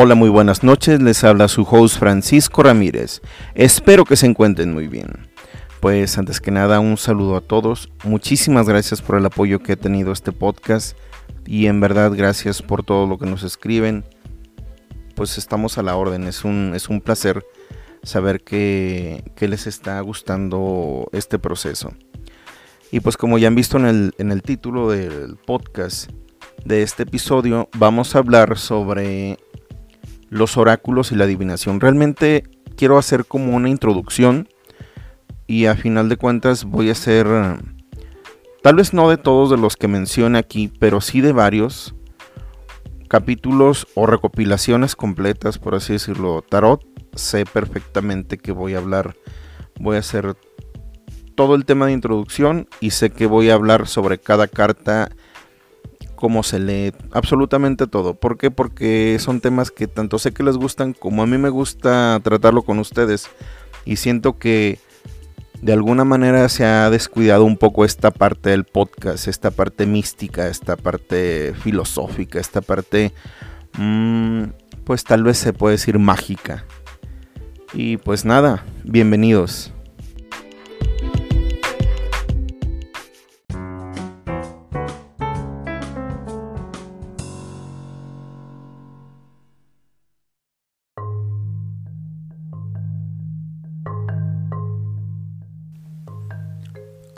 Hola, muy buenas noches. Les habla su host Francisco Ramírez. Espero que se encuentren muy bien. Pues antes que nada, un saludo a todos. Muchísimas gracias por el apoyo que ha tenido este podcast. Y en verdad, gracias por todo lo que nos escriben. Pues estamos a la orden. Es un, es un placer saber que, que les está gustando este proceso. Y pues como ya han visto en el, en el título del podcast de este episodio, vamos a hablar sobre los oráculos y la adivinación. Realmente quiero hacer como una introducción y a final de cuentas voy a hacer, tal vez no de todos de los que mencioné aquí, pero sí de varios capítulos o recopilaciones completas, por así decirlo. Tarot, sé perfectamente que voy a hablar, voy a hacer todo el tema de introducción y sé que voy a hablar sobre cada carta cómo se lee, absolutamente todo. ¿Por qué? Porque son temas que tanto sé que les gustan como a mí me gusta tratarlo con ustedes. Y siento que de alguna manera se ha descuidado un poco esta parte del podcast, esta parte mística, esta parte filosófica, esta parte, mmm, pues tal vez se puede decir mágica. Y pues nada, bienvenidos.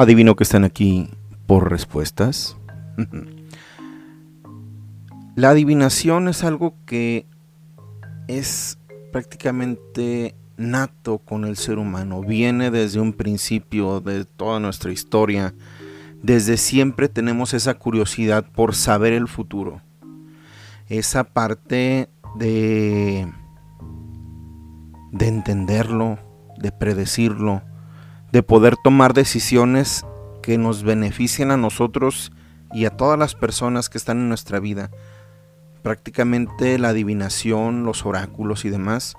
Adivino que están aquí por respuestas. La adivinación es algo que es prácticamente nato con el ser humano. Viene desde un principio de toda nuestra historia. Desde siempre tenemos esa curiosidad por saber el futuro. Esa parte de, de entenderlo, de predecirlo, de poder tomar decisiones que nos beneficien a nosotros y a todas las personas que están en nuestra vida. Prácticamente la adivinación, los oráculos y demás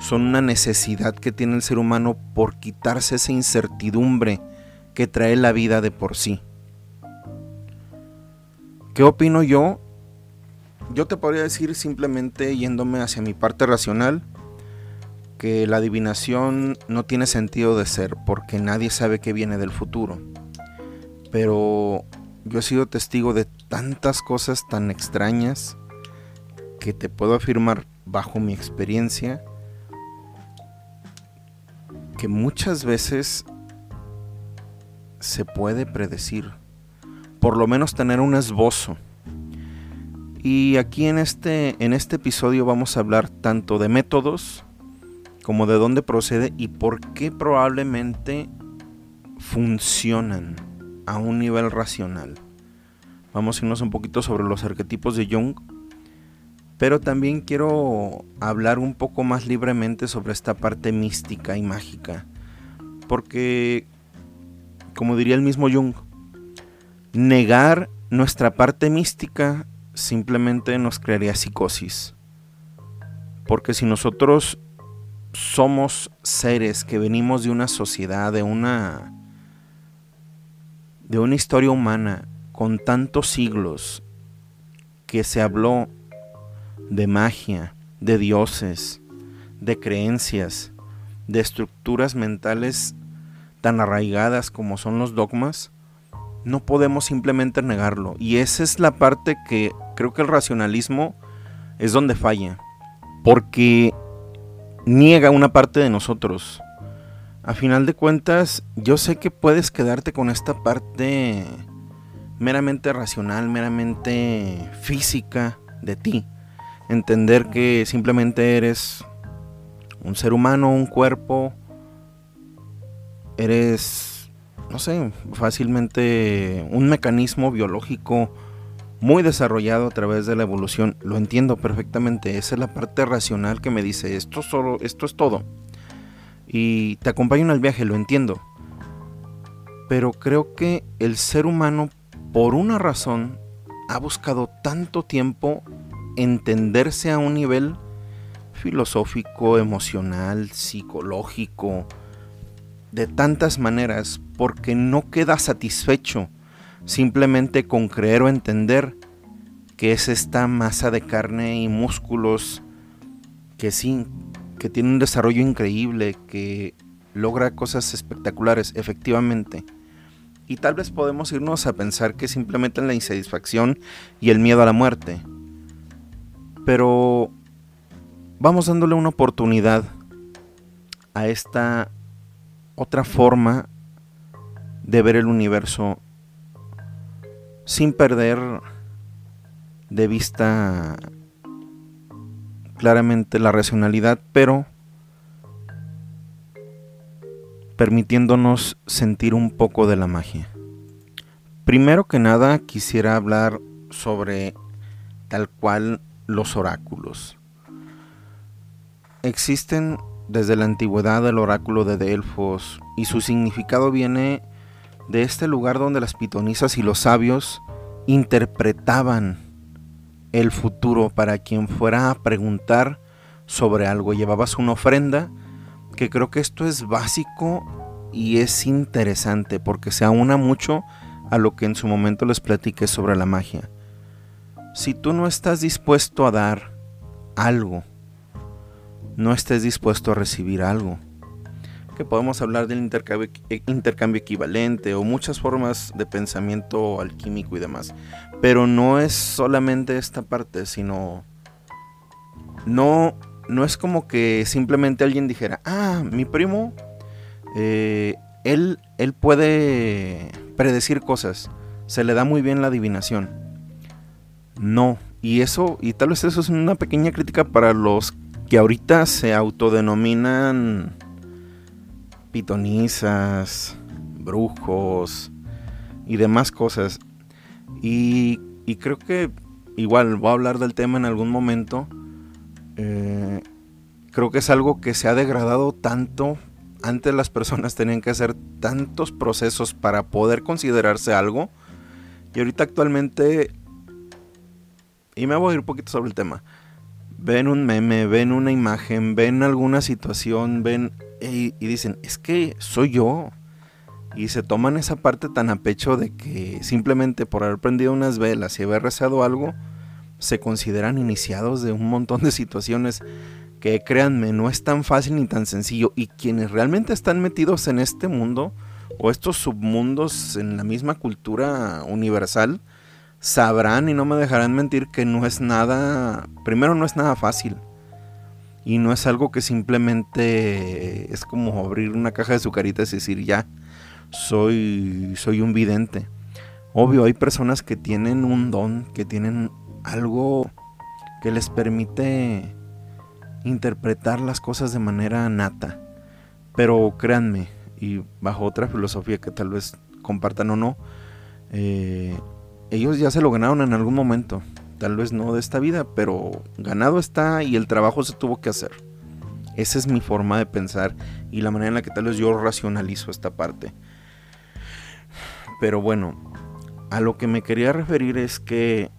son una necesidad que tiene el ser humano por quitarse esa incertidumbre que trae la vida de por sí. ¿Qué opino yo? Yo te podría decir simplemente yéndome hacia mi parte racional, que la adivinación no tiene sentido de ser porque nadie sabe qué viene del futuro. Pero yo he sido testigo de tantas cosas tan extrañas que te puedo afirmar bajo mi experiencia que muchas veces se puede predecir, por lo menos tener un esbozo. Y aquí en este, en este episodio vamos a hablar tanto de métodos, como de dónde procede y por qué probablemente funcionan a un nivel racional. Vamos a irnos un poquito sobre los arquetipos de Jung, pero también quiero hablar un poco más libremente sobre esta parte mística y mágica, porque, como diría el mismo Jung, negar nuestra parte mística simplemente nos crearía psicosis. Porque si nosotros somos seres que venimos de una sociedad, de una de una historia humana con tantos siglos que se habló de magia, de dioses, de creencias, de estructuras mentales tan arraigadas como son los dogmas, no podemos simplemente negarlo. Y esa es la parte que creo que el racionalismo es donde falla. Porque niega una parte de nosotros. A final de cuentas, yo sé que puedes quedarte con esta parte meramente racional, meramente física de ti. Entender que simplemente eres un ser humano, un cuerpo, eres, no sé, fácilmente un mecanismo biológico, muy desarrollado a través de la evolución. Lo entiendo perfectamente. Esa es la parte racional que me dice esto solo, esto es todo. Y te acompaño en el viaje, lo entiendo. Pero creo que el ser humano, por una razón, ha buscado tanto tiempo entenderse a un nivel filosófico, emocional, psicológico, de tantas maneras, porque no queda satisfecho simplemente con creer o entender que es esta masa de carne y músculos que sí, que tiene un desarrollo increíble, que logra cosas espectaculares, efectivamente. Y tal vez podemos irnos a pensar que simplemente en la insatisfacción y el miedo a la muerte. Pero vamos dándole una oportunidad a esta otra forma de ver el universo sin perder de vista claramente la racionalidad, pero permitiéndonos sentir un poco de la magia. Primero que nada quisiera hablar sobre tal cual los oráculos. Existen desde la antigüedad el oráculo de Delfos y su significado viene de este lugar donde las pitonisas y los sabios interpretaban el futuro para quien fuera a preguntar sobre algo. Llevabas una ofrenda, que creo que esto es básico y es interesante porque se aúna mucho a lo que en su momento les platiqué sobre la magia. Si tú no estás dispuesto a dar algo, no estés dispuesto a recibir algo, que podemos hablar del intercambio, eh, intercambio equivalente o muchas formas de pensamiento alquímico y demás. Pero no es solamente esta parte, sino no, no es como que simplemente alguien dijera, ah, mi primo, eh, él, él puede predecir cosas, se le da muy bien la adivinación. No, y eso, y tal vez eso es una pequeña crítica para los que ahorita se autodenominan pitonisas, brujos y demás cosas. Y, creo que igual voy a hablar del tema en algún momento. Eh, creo que es algo que se ha degradado tanto. Antes las personas tenían que hacer tantos procesos para poder considerarse algo. Y ahorita actualmente... Y me voy a ir un poquito sobre el tema. Ven un meme, ven una imagen, ven alguna situación, ven y, dicen, es que soy yo. Y se toman esa parte tan a pecho de que simplemente por haber prendido unas velas y haber rezado algo, se consideran iniciados de un montón de situaciones que créanme, no es tan fácil ni tan sencillo. Y quienes realmente están metidos en este mundo o estos submundos en la misma cultura universal, sabrán y no me dejarán mentir que no es nada, primero no es nada fácil. Y no es algo que simplemente es como abrir una caja de sucaritas y decir ya, soy, soy un vidente. Obvio, hay personas que tienen un don, que tienen algo que les permite interpretar las cosas de manera nata. Pero créanme, y bajo otra filosofía que tal vez compartan o no, eh, ellos ya se lo ganaron en algún momento tal vez no de esta vida, pero ganado está y el trabajo se tuvo que hacer. Esa es mi forma de pensar y la manera en la que tal vez yo racionalizo esta parte. Pero bueno, a lo que me quería referir es que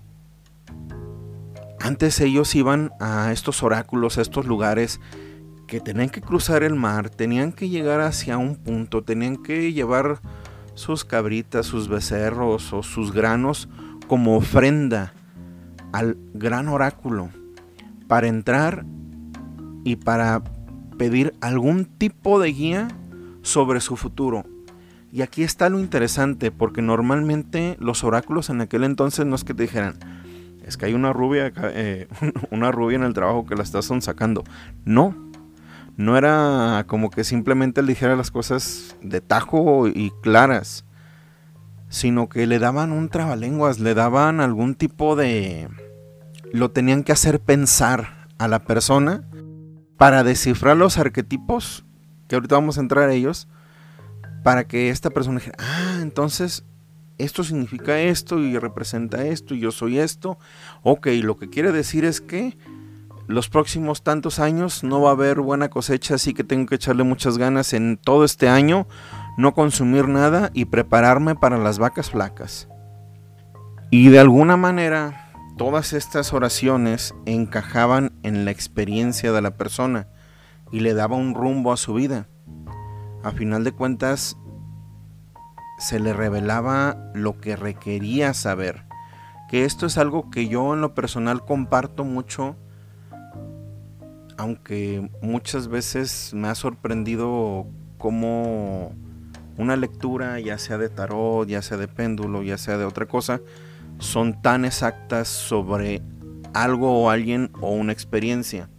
antes ellos iban a estos oráculos, a estos lugares que tenían que cruzar el mar, tenían que llegar hacia un punto, tenían que llevar sus cabritas, sus becerros o sus granos como ofrenda al gran oráculo para entrar y para pedir algún tipo de guía sobre su futuro. Y aquí está lo interesante, porque normalmente los oráculos en aquel entonces no es que te dijeran, es que hay una rubia, eh, una rubia en el trabajo que la estás sacando. No, no era como que simplemente le dijera las cosas de tajo y claras, sino que le daban un trabalenguas, le daban algún tipo de, lo tenían que hacer pensar a la persona para descifrar los arquetipos, que ahorita vamos a entrar a ellos, para que esta persona dijera, ah, entonces esto significa esto y representa esto y yo soy esto. Ok, lo que quiere decir es que los próximos tantos años no va a haber buena cosecha, así que tengo que echarle muchas ganas en todo este año, no consumir nada y prepararme para las vacas flacas. Y de alguna manera, todas estas oraciones encajaban en la experiencia de la persona y le daba un rumbo a su vida. A final de cuentas, se le revelaba lo que requería saber. Que esto es algo que yo en lo personal comparto mucho, aunque muchas veces me ha sorprendido cómo una lectura, ya sea de tarot, ya sea de péndulo, ya sea de otra cosa, son tan exactas sobre algo o alguien o una experiencia.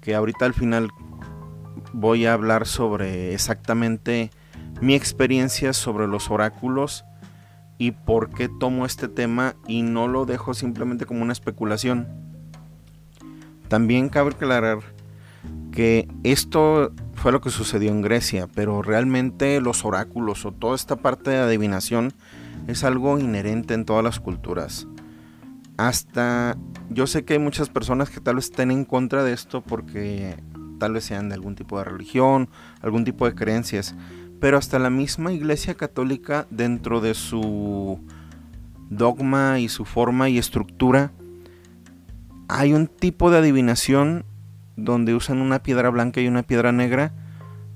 Que ahorita al final voy a hablar sobre exactamente mi experiencia sobre los oráculos y por qué tomo este tema y no lo dejo simplemente como una especulación. También cabe aclarar que esto fue lo que sucedió en Grecia, pero realmente los oráculos o toda esta parte de adivinación es algo inherente en todas las culturas. Hasta yo sé que hay muchas personas que tal vez estén en contra de esto porque tal vez sean de algún tipo de religión, algún tipo de creencias, pero hasta la misma Iglesia Católica dentro de su dogma y su forma y estructura hay un tipo de adivinación donde usan una piedra blanca y una piedra negra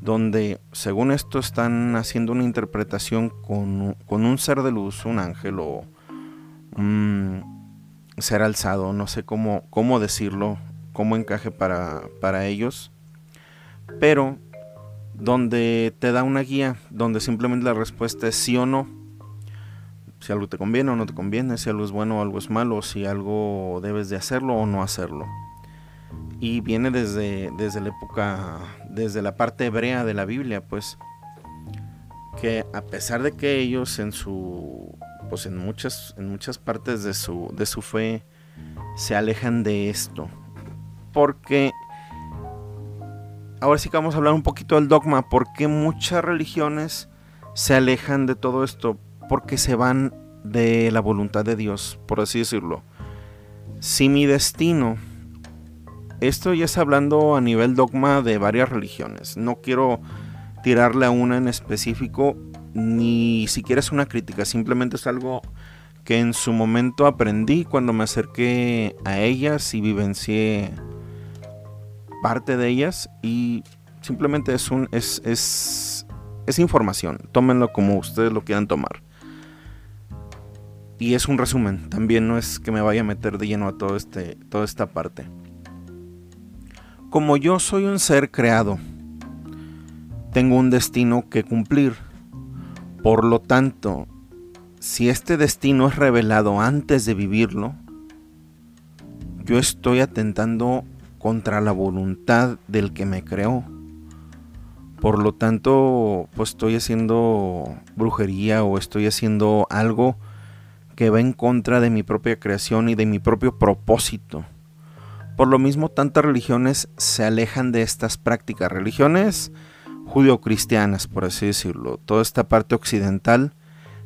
donde según esto están haciendo una interpretación con, un ser de luz, un ángel o un ser alzado, no sé cómo, cómo decirlo, cómo encaje para, para ellos, pero donde te da una guía, donde simplemente la respuesta es sí o no. Si algo te conviene o no te conviene, si algo es bueno o algo es malo, si algo debes de hacerlo o no hacerlo. Y viene desde, desde la época, desde la parte hebrea de la Biblia, pues, que a pesar de que ellos en su, pues en muchas, en muchas partes de su, de su fe se alejan de esto, porque ahora sí que vamos a hablar un poquito del dogma, porque muchas religiones se alejan de todo esto, porque se van de la voluntad de Dios, por así decirlo. Si mi destino, esto ya es hablando a nivel dogma de varias religiones, no quiero tirarle a una en específico, ni siquiera es una crítica, simplemente es algo que en su momento aprendí cuando me acerqué a ellas y vivencié parte de ellas y simplemente es un es, es, es información. Tómenlo como ustedes lo quieran tomar. Y es un resumen. También no es que me vaya a meter de lleno a todo este, toda esta parte. Como yo soy un ser creado, tengo un destino que cumplir. Por lo tanto, si este destino es revelado antes de vivirlo, yo estoy atentando contra la voluntad del que me creó. Por lo tanto, pues estoy haciendo brujería o estoy haciendo algo que va en contra de mi propia creación y de mi propio propósito. Por lo mismo, tantas religiones se alejan de estas prácticas. Religiones judio-cristianas, por así decirlo. Toda esta parte occidental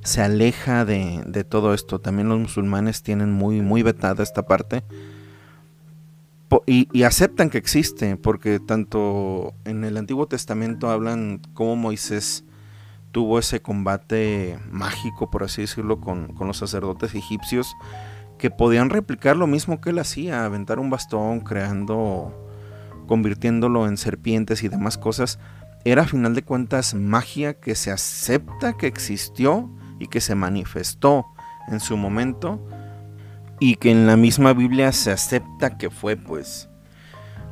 se aleja de, de, todo esto. También los musulmanes tienen muy, muy vetada esta parte y, aceptan que existe, porque tanto en el Antiguo Testamento hablan cómo Moisés tuvo ese combate mágico, por así decirlo, con, los sacerdotes egipcios, que podían replicar lo mismo que él hacía, aventar un bastón, creando, convirtiéndolo en serpientes y demás cosas. Era a final de cuentas magia que se acepta que existió y que se manifestó en su momento y que en la misma Biblia se acepta que fue, pues.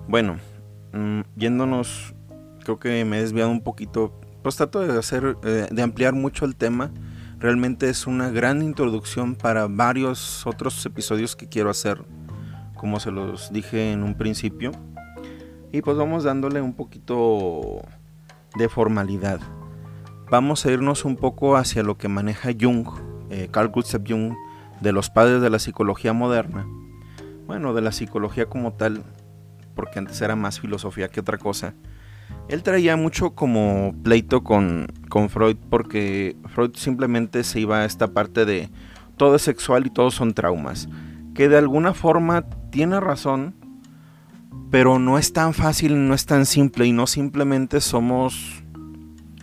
Bueno, mm, yéndonos, creo que me he desviado un poquito, pues trato de hacer, eh, de ampliar mucho el tema. Realmente es una gran introducción para varios otros episodios que quiero hacer, como se los dije en un principio. Y pues vamos dándole un poquito de formalidad. Vamos a irnos un poco hacia lo que maneja Jung, eh, Carl Gustav Jung, de los padres de la psicología moderna, bueno, de la psicología como tal, porque antes era más filosofía que otra cosa, Él traía mucho como pleito con, con Freud porque Freud simplemente se iba a esta parte de todo es sexual y todos son traumas. Que de alguna forma tiene razón, pero no es tan fácil, no es tan simple y no simplemente somos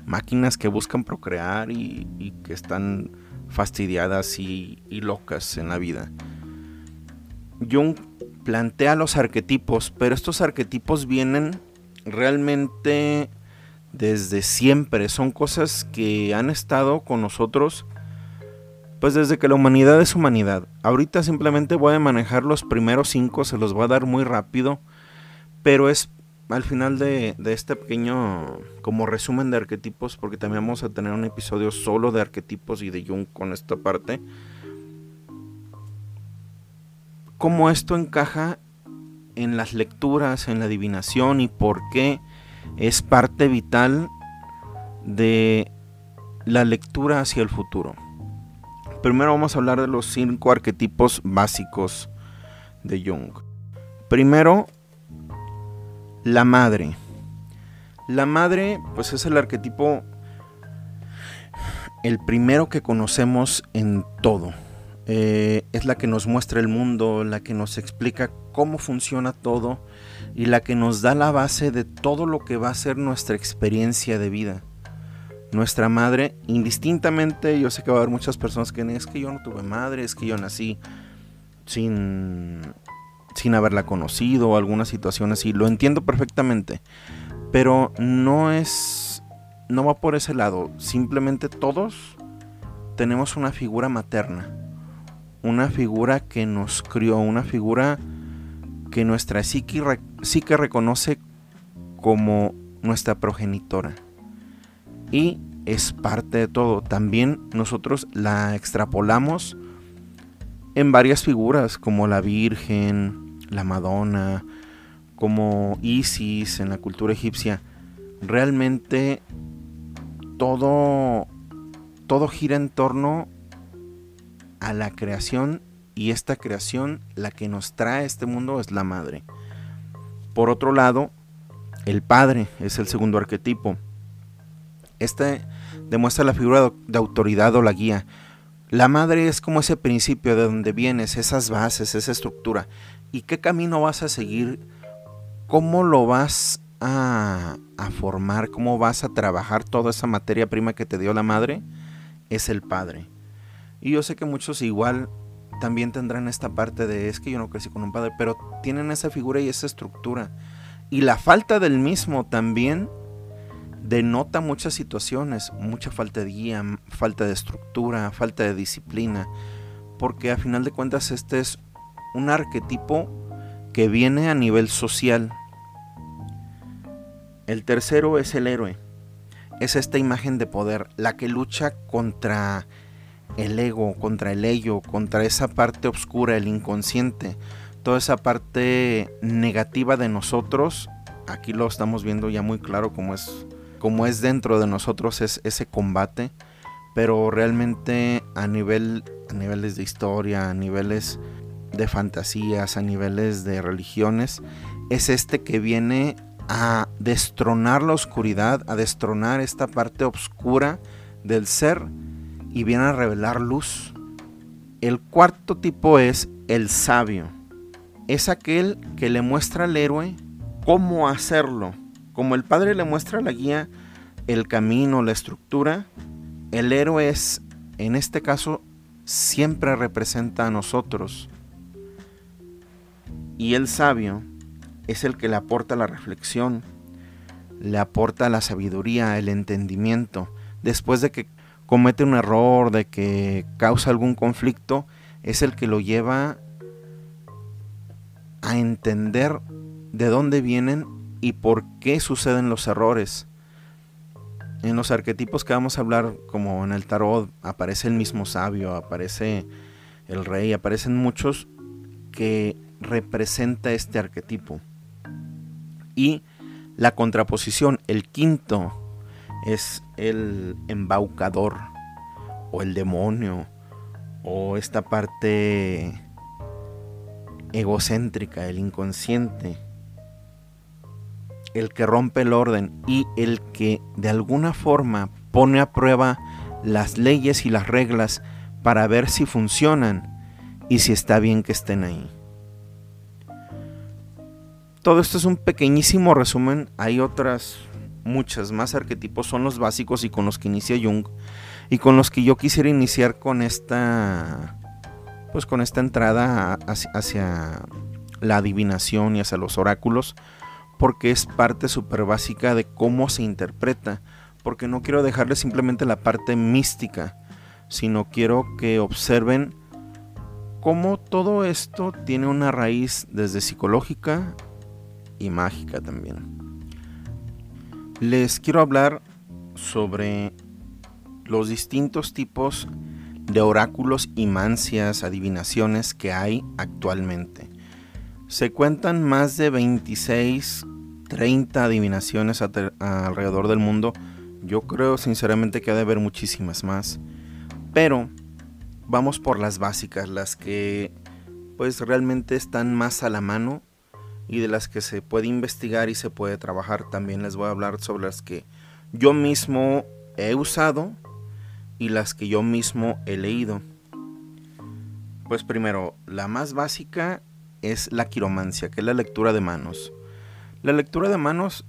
máquinas que buscan procrear y, que están fastidiadas y, y, locas en la vida. Jung plantea los arquetipos, pero estos arquetipos vienen realmente desde siempre, son cosas que han estado con nosotros pues desde que la humanidad es humanidad. Ahorita simplemente voy a manejar los primeros cinco, se los voy a dar muy rápido, pero es al final de, este pequeño como resumen de arquetipos, porque también vamos a tener un episodio solo de arquetipos y de Jung con esta parte, cómo esto encaja en las lecturas, en la adivinación y por qué es parte vital de la lectura hacia el futuro. Primero vamos a hablar de los cinco arquetipos básicos de Jung. Primero, la madre. La madre, pues es el arquetipo, el primero que conocemos en todo. Eh, es la que nos muestra el mundo, la que nos explica cómo funciona todo y la que nos da la base de todo lo que va a ser nuestra experiencia de vida. Nuestra madre, indistintamente, yo sé que va a haber muchas personas que es que yo no tuve madre, es que yo nací sin sin haberla conocido o alguna situación así. Lo entiendo perfectamente. Pero no es. No va por ese lado. Simplemente todos tenemos una figura materna. Una figura que nos crió. Una figura que nuestra psique, psique reconoce como nuestra progenitora. Y es parte de todo. También nosotros la extrapolamos en varias figuras como la Virgen, la Madonna, como Isis en la cultura egipcia, realmente todo, todo gira en torno a la creación y esta creación, la que nos trae este mundo es la madre. Por otro lado, el padre es el segundo arquetipo. Este demuestra la figura de autoridad o la guía. La madre es como ese principio de donde vienes, esas bases, esa estructura y qué camino vas a seguir, cómo lo vas a, formar, cómo vas a trabajar toda esa materia prima que te dio la madre, es el padre. Y yo sé que muchos igual también tendrán esta parte de es que yo no crecí con un padre, pero tienen esa figura y esa estructura. Y la falta del mismo también denota muchas situaciones, mucha falta de guía, falta de estructura, falta de disciplina, porque a final de cuentas este es un arquetipo que viene a nivel social. El tercero es el héroe. Es esta imagen de poder, la que lucha contra el ego, contra el ello, contra esa parte oscura, el inconsciente, toda esa parte negativa de nosotros. Aquí lo estamos viendo ya muy claro como es, como es dentro de nosotros es ese combate, pero realmente a nivel a niveles de historia, a niveles de fantasías, a niveles de religiones, es este que viene a destronar la oscuridad, a destronar esta parte oscura del ser y viene a revelar luz. El cuarto tipo es el sabio. Es aquel que le muestra al héroe cómo hacerlo. Como el padre le muestra la guía, el camino, la estructura, el héroe es, en este caso, siempre representa a nosotros. Y el sabio es el que le aporta la reflexión, le aporta la sabiduría, el entendimiento. Después de que comete un error, de que causa algún conflicto, es el que lo lleva a entender de dónde vienen y por qué suceden los errores. En los arquetipos que vamos a hablar, como en el tarot, aparece el mismo sabio, aparece el rey, aparecen muchos que representa este arquetipo. Y la contraposición, el quinto, es el embaucador o el demonio o esta parte egocéntrica, el inconsciente. el que rompe el orden y el que de alguna forma pone a prueba las leyes y las reglas para ver si funcionan y si está bien que estén ahí. Todo esto es un pequeñísimo resumen, hay otras muchas más arquetipos, son los básicos y con los que inicia Jung y con los que yo quisiera iniciar con esta pues con esta entrada hacia, la adivinación y hacia los oráculos porque es parte súper básica de cómo se interpreta porque no quiero dejarle simplemente la parte mística sino quiero que observen cómo todo esto tiene una raíz desde psicológica y mágica también. Les quiero hablar sobre los distintos tipos de oráculos y mancias, adivinaciones que hay actualmente. Se cuentan más de 26, 30 adivinaciones alrededor del mundo. Yo creo sinceramente que ha de haber muchísimas más. Pero vamos por las básicas, las que pues realmente están más a la mano y de las que se puede investigar y se puede trabajar. También les voy a hablar sobre las que yo mismo he usado y las que yo mismo he leído. Pues primero, la más básica es la quiromancia, que es la lectura de manos. La lectura de manos,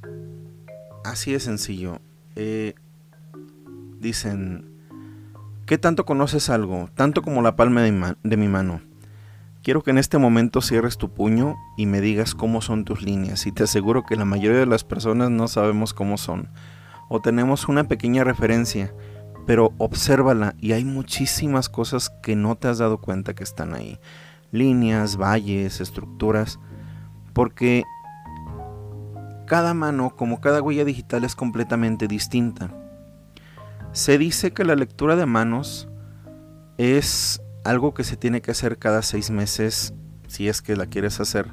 así de sencillo. Eh, dicen, ¿qué tanto conoces algo? Tanto como la palma de mi mano. Quiero que en este momento cierres tu puño y me digas cómo son tus líneas y te aseguro que la mayoría de las personas no sabemos cómo son o tenemos una pequeña referencia, pero obsérvala y hay muchísimas cosas que no te has dado cuenta que están ahí. Líneas, valles, estructuras, porque cada mano, como cada huella digital, es completamente distinta. Se dice que la lectura de manos es algo que se tiene que hacer cada seis meses si es que la quieres hacer,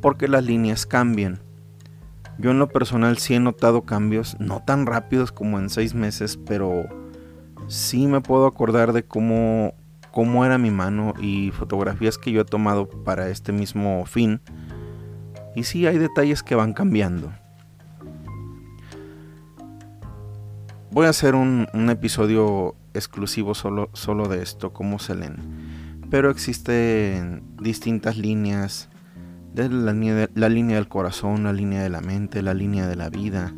porque las líneas cambian. Yo en lo personal sí he notado cambios, no tan rápidos como en seis meses, pero sí me puedo acordar de cómo, cómo era mi mano y fotografías que yo he tomado para este mismo fin. Y sí hay detalles que van cambiando. Voy a hacer un, un episodio exclusivo solo, solo de esto, cómo se leen. Pero existen distintas líneas, la, línea la línea del corazón, la línea de la mente, la línea de la vida,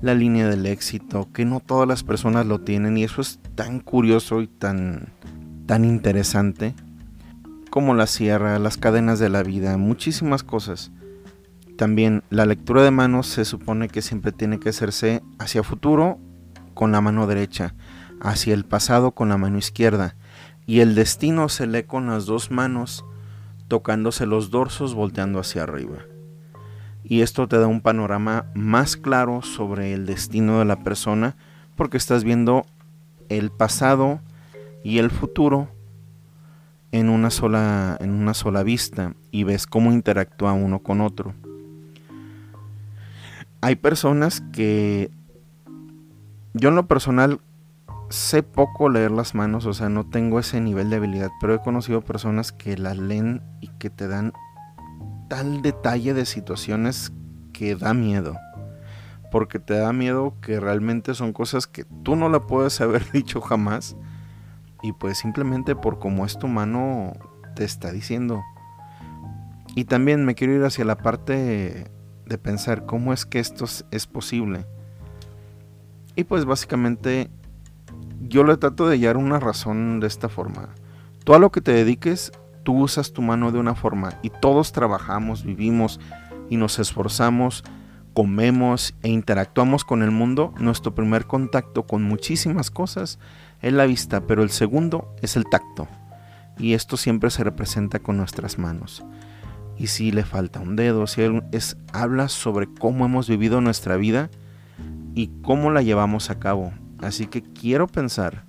la línea del éxito, que no todas las personas lo tienen y eso es tan curioso y tan, tan interesante como la sierra, las cadenas de la vida, muchísimas cosas. También la lectura de manos se supone que siempre tiene que hacerse hacia futuro con la mano derecha hacia el pasado con la mano izquierda, y el destino se lee con las dos manos, tocándose los dorsos volteando hacia arriba. Y esto te da un panorama más claro sobre el destino de la persona, porque estás viendo el pasado y el futuro en una sola, en una sola vista y ves cómo interactúa uno con otro. Hay personas que yo en lo personal sé poco leer las manos, o sea, no tengo ese nivel de habilidad, pero he conocido personas que las leen y que te dan tal detalle de situaciones que da miedo. Porque te da miedo que realmente son cosas que tú no la puedes haber dicho jamás. Y pues simplemente por cómo es tu mano te está diciendo. Y también me quiero ir hacia la parte de pensar cómo es que esto es posible. Y pues básicamente yo le trato de hallar una razón de esta forma. Tú a lo que te dediques, tú usas tu mano de una forma y todos trabajamos, vivimos y nos esforzamos, comemos e interactuamos con el mundo. Nuestro primer contacto con muchísimas cosas es la vista, pero el segundo es el tacto. Y esto siempre se representa con nuestras manos. Y si le falta un dedo, si es, habla sobre cómo hemos vivido nuestra vida y cómo la llevamos a cabo. Así que quiero pensar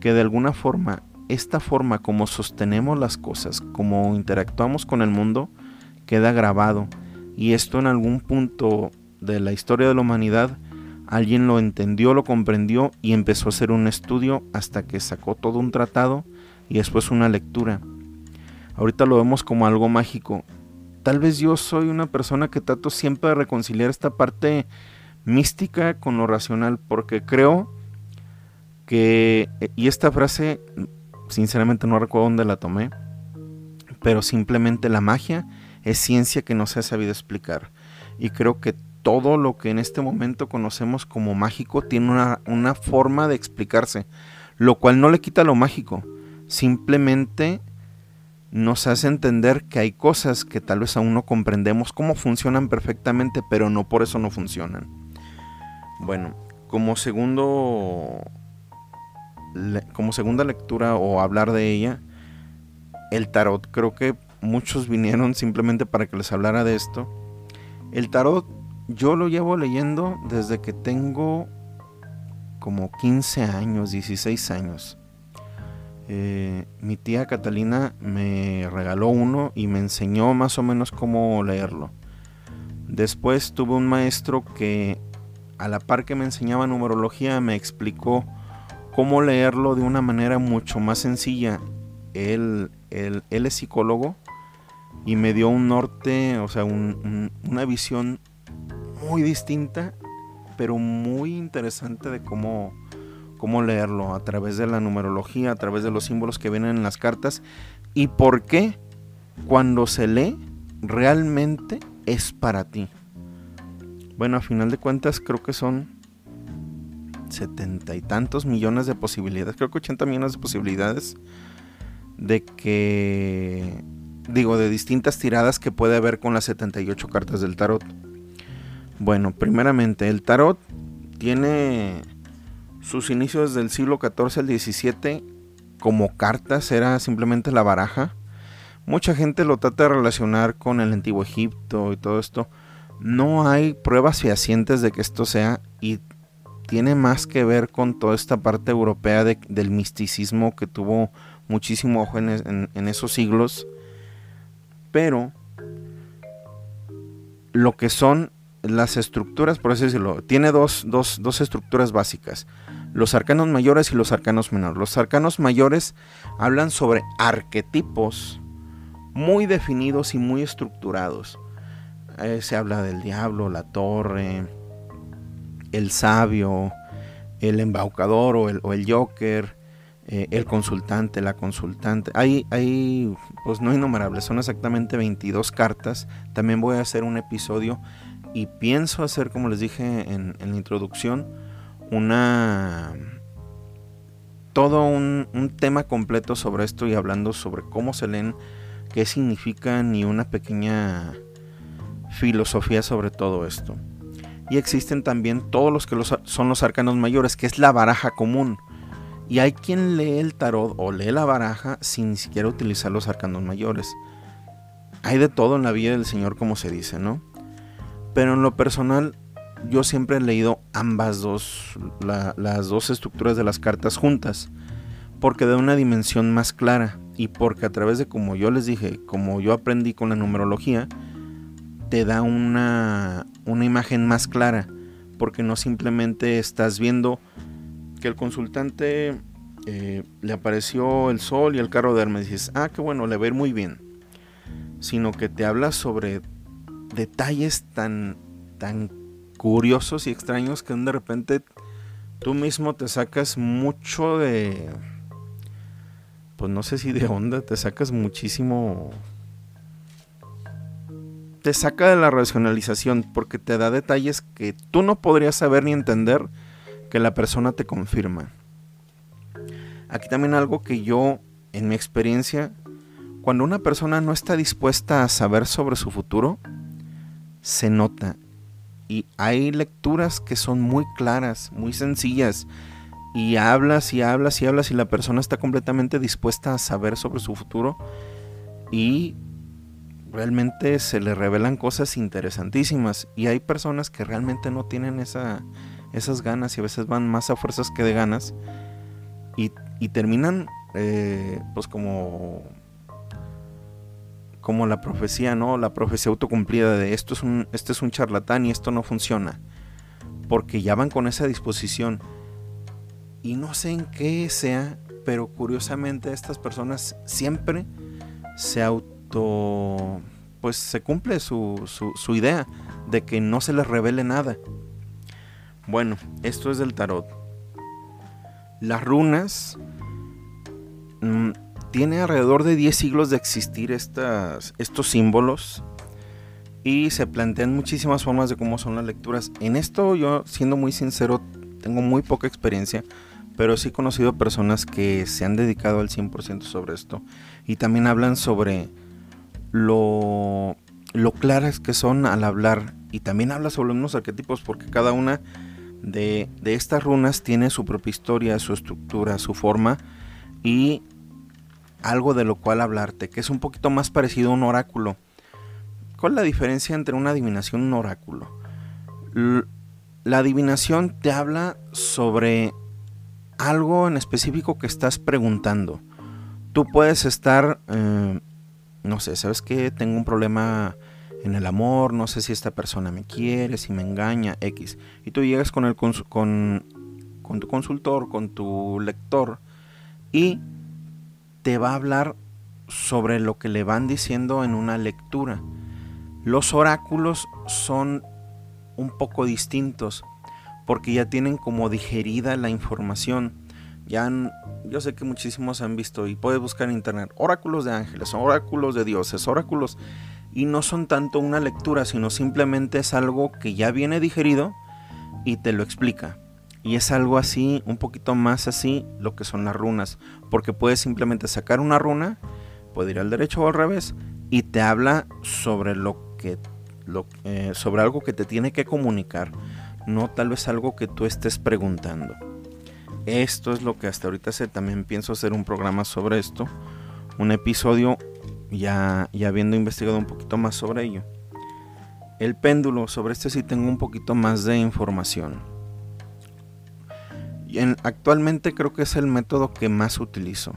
que de alguna forma esta forma como sostenemos las cosas, como interactuamos con el mundo, queda grabado. Y esto en algún punto de la historia de la humanidad, alguien lo entendió, lo comprendió y empezó a hacer un estudio hasta que sacó todo un tratado y después una lectura. Ahorita lo vemos como algo mágico tal vez yo soy una persona que trato siempre de reconciliar esta parte mística con lo racional, porque creo que, y esta frase, sinceramente no recuerdo dónde la tomé, pero simplemente la magia es ciencia que no se ha sabido explicar. Y creo que todo lo que en este momento conocemos como mágico tiene una, una forma de explicarse, lo cual no le quita lo mágico, simplemente nos hace entender que hay cosas que tal vez aún no comprendemos cómo funcionan perfectamente, pero no por eso no funcionan. Bueno, como segundo como segunda lectura o hablar de ella, el tarot. Creo que muchos vinieron simplemente para que les hablara de esto. El tarot yo lo llevo leyendo desde que tengo como 15 años, 16 años. Eh, mi tía Catalina me regaló uno y me enseñó más o menos cómo leerlo. Después tuve un maestro que a la par que me enseñaba numerología me explicó cómo leerlo de una manera mucho más sencilla. Él, es psicólogo y me dio un norte, o sea, una visión muy distinta, pero muy interesante de cómo, cómo leerlo a través de la numerología, a través de los símbolos que vienen en las cartas y por qué cuando se lee realmente es para ti. Bueno, a final de cuentas creo que son setenta y tantos millones de posibilidades, creo que 80 millones de posibilidades de que, digo, de distintas tiradas que puede haber con las 78 cartas del tarot. Bueno, primeramente, el tarot tiene sus inicios del siglo XIV al XVII como cartas era simplemente la baraja. Mucha gente lo trata de relacionar con el antiguo Egipto y todo esto. No hay pruebas fehacientes de que esto sea y tiene más que ver con toda esta parte europea del misticismo que tuvo muchísimo ojo en, en esos siglos. Pero lo que son las estructuras, por así decirlo, tiene dos, dos, estructuras básicas. Los arcanos mayores y los arcanos menores. Los arcanos mayores hablan sobre arquetipos muy definidos y muy estructurados. Eh, se habla del diablo, la torre, el sabio, el embaucador o el, joker, eh, el consultante, la consultante. Hay, hay, pues no innumerables, son exactamente 22 cartas. También voy a hacer un episodio y pienso hacer, como les dije en, la introducción, una todo un, tema completo sobre esto y hablando sobre cómo se leen, qué significan y una pequeña filosofía sobre todo esto. Y existen también todos los que son los arcanos mayores, que es la baraja común. Y hay quien lee el tarot o lee la baraja sin ni siquiera utilizar los arcanos mayores. Hay de todo en la vida del Señor, como se dice, ¿no? Pero en lo personal, yo siempre he leído ambas dos, las dos estructuras de las cartas juntas, porque da una dimensión más clara y porque a través de, como yo les dije, como yo aprendí con la numerología, te da una, una imagen más clara, porque no simplemente estás viendo que el consultante eh, le apareció el sol y el carro de Hermes y dices, ah, qué bueno, le va a ir muy bien, sino que te habla sobre detalles tan, tan curiosos y extraños que de repente tú mismo te sacas mucho de, pues no sé si de onda, te sacas muchísimo, te saca de la racionalización porque te da detalles que tú no podrías saber ni entender que la persona te confirma. Aquí también algo que yo, en mi experiencia, cuando una persona no está dispuesta a saber sobre su futuro, se nota. Y hay lecturas que son muy claras, muy sencillas. Y hablas y hablas y hablas y la persona está completamente dispuesta a saber sobre su futuro. Y realmente se le revelan cosas interesantísimas. Y hay personas que realmente no tienen esa, esas ganas y a veces van más a fuerzas que de ganas. Y, terminan eh, pues como como la profecía, ¿no? La profecía autocumplida de esto es un, este es un charlatán y esto no funciona. Porque ya van con esa disposición. Y no sé en qué sea, pero curiosamente estas personas siempre se auto pues se cumple su, su, idea de que no se les revele nada. Bueno, esto es del tarot. Las runas mm, tiene alrededor de 10 siglos de existir estas, estos símbolos y se plantean muchísimas formas de cómo son las lecturas. En esto yo, siendo muy sincero, tengo muy poca experiencia, pero sí he conocido personas que se han dedicado al 100% sobre esto y también hablan sobre lo, lo claras que son al hablar y también habla sobre unos arquetipos porque cada una de, de estas runas tiene su propia historia, su estructura, su forma y algo de lo cual hablarte, que es un poquito más parecido a un oráculo. ¿Cuál es la diferencia entre una adivinación y un oráculo? la adivinación te habla sobre algo en específico que estás preguntando. Tú puedes estar, eh, no sé, ¿sabes que Tengo un problema en el amor, no sé si esta persona me quiere, si me engaña, X. Y tú llegas con, el con, con tu consultor, con tu lector, y te va a hablar sobre lo que le van diciendo en una lectura. Los oráculos son un poco distintos porque ya tienen como digerida la información. Ya yo sé que muchísimos han visto y puedes buscar en internet oráculos de ángeles, oráculos de dioses, oráculos y no son tanto una lectura, sino simplemente es algo que ya viene digerido y te lo explica. Y es algo así, un poquito más así, lo que son las runas. Porque puedes simplemente sacar una runa, puede ir al derecho o al revés, y te habla sobre lo que. Lo, eh, sobre algo que te tiene que comunicar. No tal vez algo que tú estés preguntando. Esto es lo que hasta ahorita sé. También pienso hacer un programa sobre esto. Un episodio ya, ya habiendo investigado un poquito más sobre ello. El péndulo, sobre este sí tengo un poquito más de información actualmente creo que es el método que más utilizo.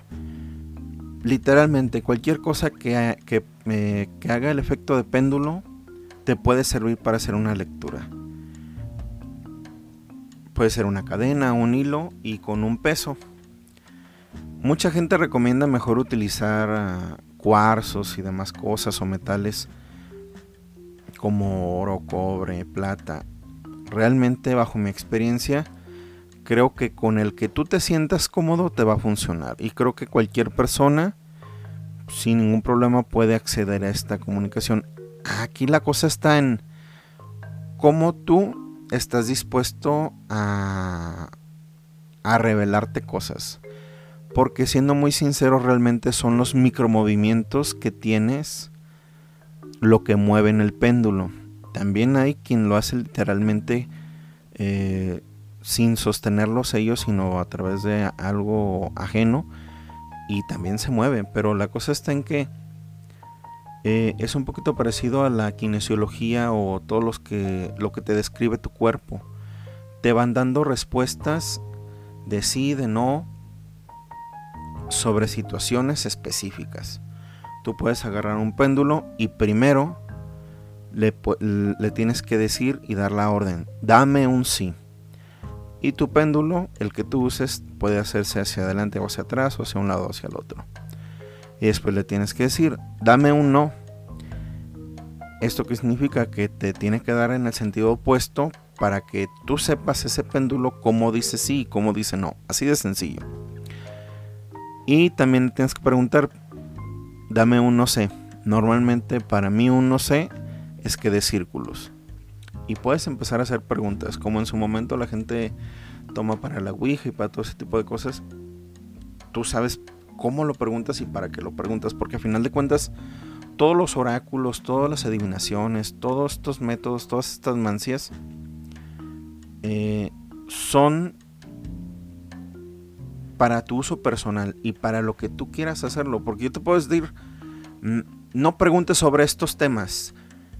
Literalmente, cualquier cosa que, que, haga el efecto de péndulo te puede servir para hacer una lectura. Puede ser una cadena, un hilo y con un peso. Mucha gente recomienda mejor utilizar ah, cuarzos y demás cosas o metales como oro, cobre, plata. Realmente bajo mi experiencia creo que con el que tú te sientas cómodo te va a funcionar. Y creo que cualquier persona sin ningún problema puede acceder a esta comunicación. Aquí la cosa está en cómo tú estás dispuesto a, a revelarte cosas. Porque siendo muy sincero, realmente son los micromovimientos que tienes lo que mueve en el péndulo. También hay quien lo hace literalmente eh, sin sostenerlos ellos, sino a través de algo ajeno y también se mueven. Pero la cosa está en que eh, es un poquito parecido a la kinesiología o todo los que, lo que te describe tu cuerpo. Te van dando respuestas de sí, de no, sobre situaciones específicas. Tú puedes agarrar un péndulo y primero le, le tienes que decir y dar la orden, dame un sí y tu péndulo, el que tú uses, puede hacerse hacia adelante o hacia atrás o hacia un lado o hacia el otro. Y después le tienes que decir, dame un no. Esto que significa que te tiene que dar en el sentido opuesto para que tú sepas ese péndulo cómo dice sí y cómo dice no. Así de sencillo. Y también tienes que preguntar, dame un no sé. Normalmente para mí un no sé es que de círculos y puedes empezar a hacer preguntas, como en su momento la gente toma para la Ouija y para todo ese tipo de cosas. Tú sabes cómo lo preguntas y para qué lo preguntas, porque a final de cuentas todos los oráculos, todas las adivinaciones, todos estos métodos, todas estas mancias eh, son para tu uso personal y para lo que tú quieras hacerlo, porque yo te puedo decir, no preguntes sobre estos temas,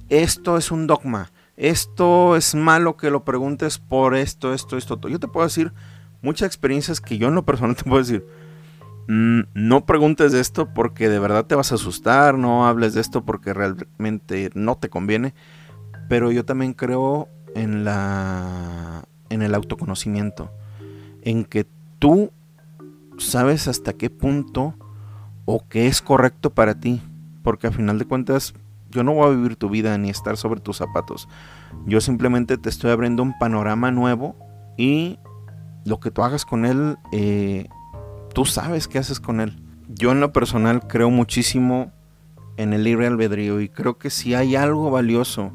esto es un dogma, esto es malo que lo preguntes por esto, esto, esto. Yo te puedo decir muchas experiencias que yo en lo personal te puedo decir. Mm, no preguntes de esto porque de verdad te vas a asustar, no hables de esto porque realmente no te conviene. Pero yo también creo en la en el autoconocimiento, en que tú sabes hasta qué punto o qué es correcto para ti, porque a final de cuentas yo no voy a vivir tu vida ni estar sobre tus zapatos. Yo simplemente te estoy abriendo un panorama nuevo y lo que tú hagas con él, eh, tú sabes qué haces con él. Yo en lo personal creo muchísimo en el libre albedrío y creo que si hay algo valioso,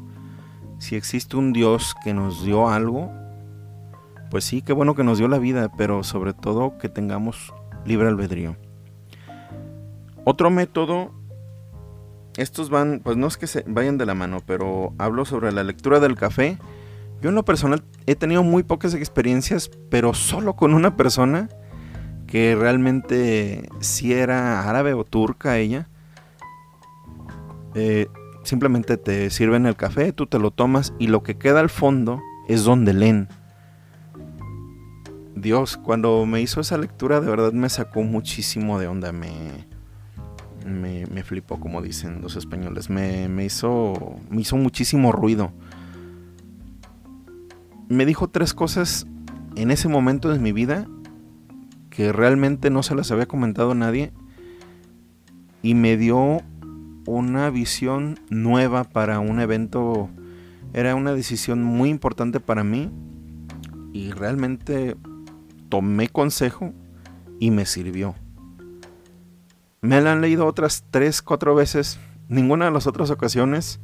si existe un Dios que nos dio algo, pues sí, qué bueno que nos dio la vida, pero sobre todo que tengamos libre albedrío. Otro método, estos van, pues no es que se vayan de la mano, pero hablo sobre la lectura del café. Yo en lo personal he tenido muy pocas experiencias, pero solo con una persona que realmente si era árabe o turca ella. Eh, simplemente te sirven el café, tú te lo tomas y lo que queda al fondo es donde leen. Dios, cuando me hizo esa lectura de verdad me sacó muchísimo de onda, me, me, flipó, como dicen los españoles, me, me, hizo, me hizo muchísimo ruido. Me dijo tres cosas en ese momento de mi vida que realmente no se las había comentado a nadie y me dio una visión nueva para un evento. Era una decisión muy importante para mí y realmente tomé consejo y me sirvió. Me la han leído otras tres, cuatro veces. Ninguna de las otras ocasiones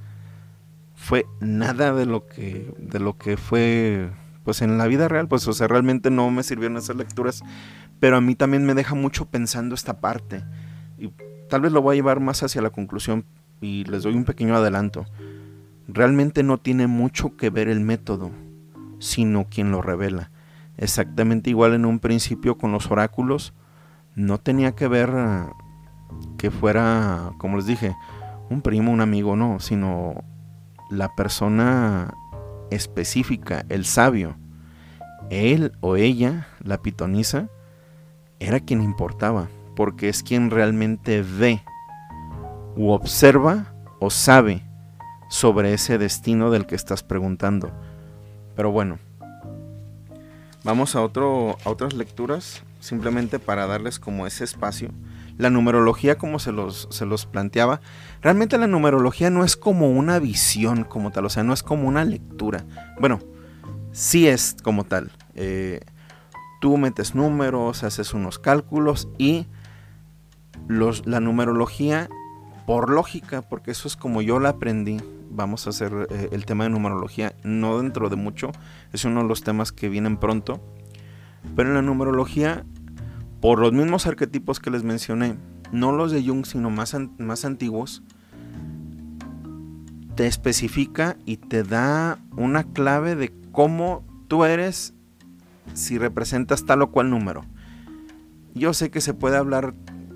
fue nada de lo que, de lo que fue, pues en la vida real, pues, o sea, realmente no me sirvieron esas lecturas. Pero a mí también me deja mucho pensando esta parte. Y tal vez lo voy a llevar más hacia la conclusión y les doy un pequeño adelanto. Realmente no tiene mucho que ver el método, sino quien lo revela. Exactamente igual en un principio con los oráculos, no tenía que ver eh, que fuera, como les dije, un primo, un amigo, no, sino la persona específica, el sabio. Él o ella, la pitonisa, era quien importaba, porque es quien realmente ve u observa o sabe sobre ese destino del que estás preguntando. Pero bueno, vamos a, otro, a otras lecturas, simplemente para darles como ese espacio la numerología como se los, se los planteaba, realmente la numerología no es como una visión como tal, o sea, no es como una lectura. Bueno, sí es como tal. Eh, tú metes números, haces unos cálculos y los, la numerología, por lógica, porque eso es como yo la aprendí, vamos a hacer eh, el tema de numerología, no dentro de mucho, es uno de los temas que vienen pronto, pero en la numerología por los mismos arquetipos que les mencioné, no los de Jung, sino más, más antiguos, te especifica y te da una clave de cómo tú eres si representas tal o cual número. Yo sé que se puede hablar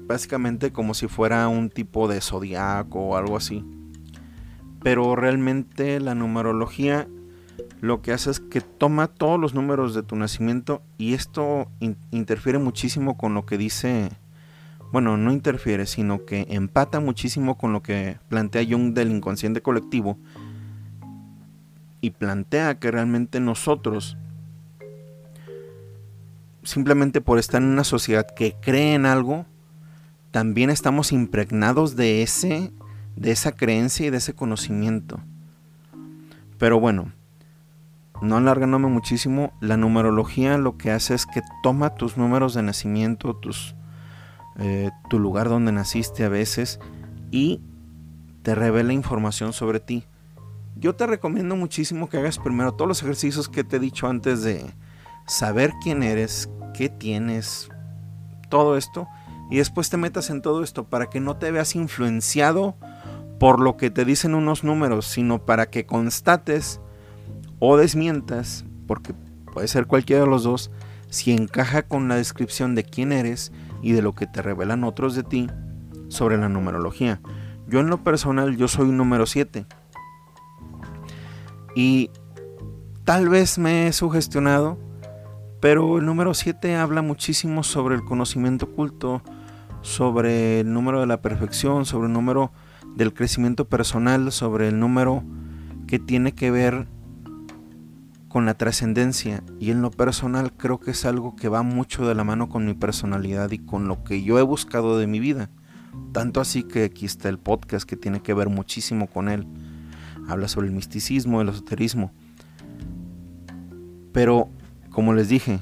básicamente como si fuera un tipo de zodiaco o algo así. Pero realmente la numerología lo que hace es que toma todos los números de tu nacimiento y esto interfiere muchísimo con lo que dice, bueno, no interfiere, sino que empata muchísimo con lo que plantea Jung del inconsciente colectivo y plantea que realmente nosotros, simplemente por estar en una sociedad que cree en algo, también estamos impregnados de ese de esa creencia y de ese conocimiento. Pero bueno, no alargándome muchísimo, la numerología lo que hace es que toma tus números de nacimiento, tus, eh, tu lugar donde naciste a veces y te revela información sobre ti. Yo te recomiendo muchísimo que hagas primero todos los ejercicios que te he dicho antes de saber quién eres, qué tienes, todo esto, y después te metas en todo esto para que no te veas influenciado por lo que te dicen unos números, sino para que constates o desmientas, porque puede ser cualquiera de los dos, si encaja con la descripción de quién eres y de lo que te revelan otros de ti sobre la numerología. Yo en lo personal, yo soy un número 7. Y tal vez me he sugestionado, pero el número 7 habla muchísimo sobre el conocimiento oculto, sobre el número de la perfección, sobre el número del crecimiento personal, sobre el número que tiene que ver con la trascendencia y en lo personal creo que es algo que va mucho de la mano con mi personalidad y con lo que yo he buscado de mi vida. Tanto así que aquí está el podcast que tiene que ver muchísimo con él. Habla sobre el misticismo, el esoterismo. Pero, como les dije,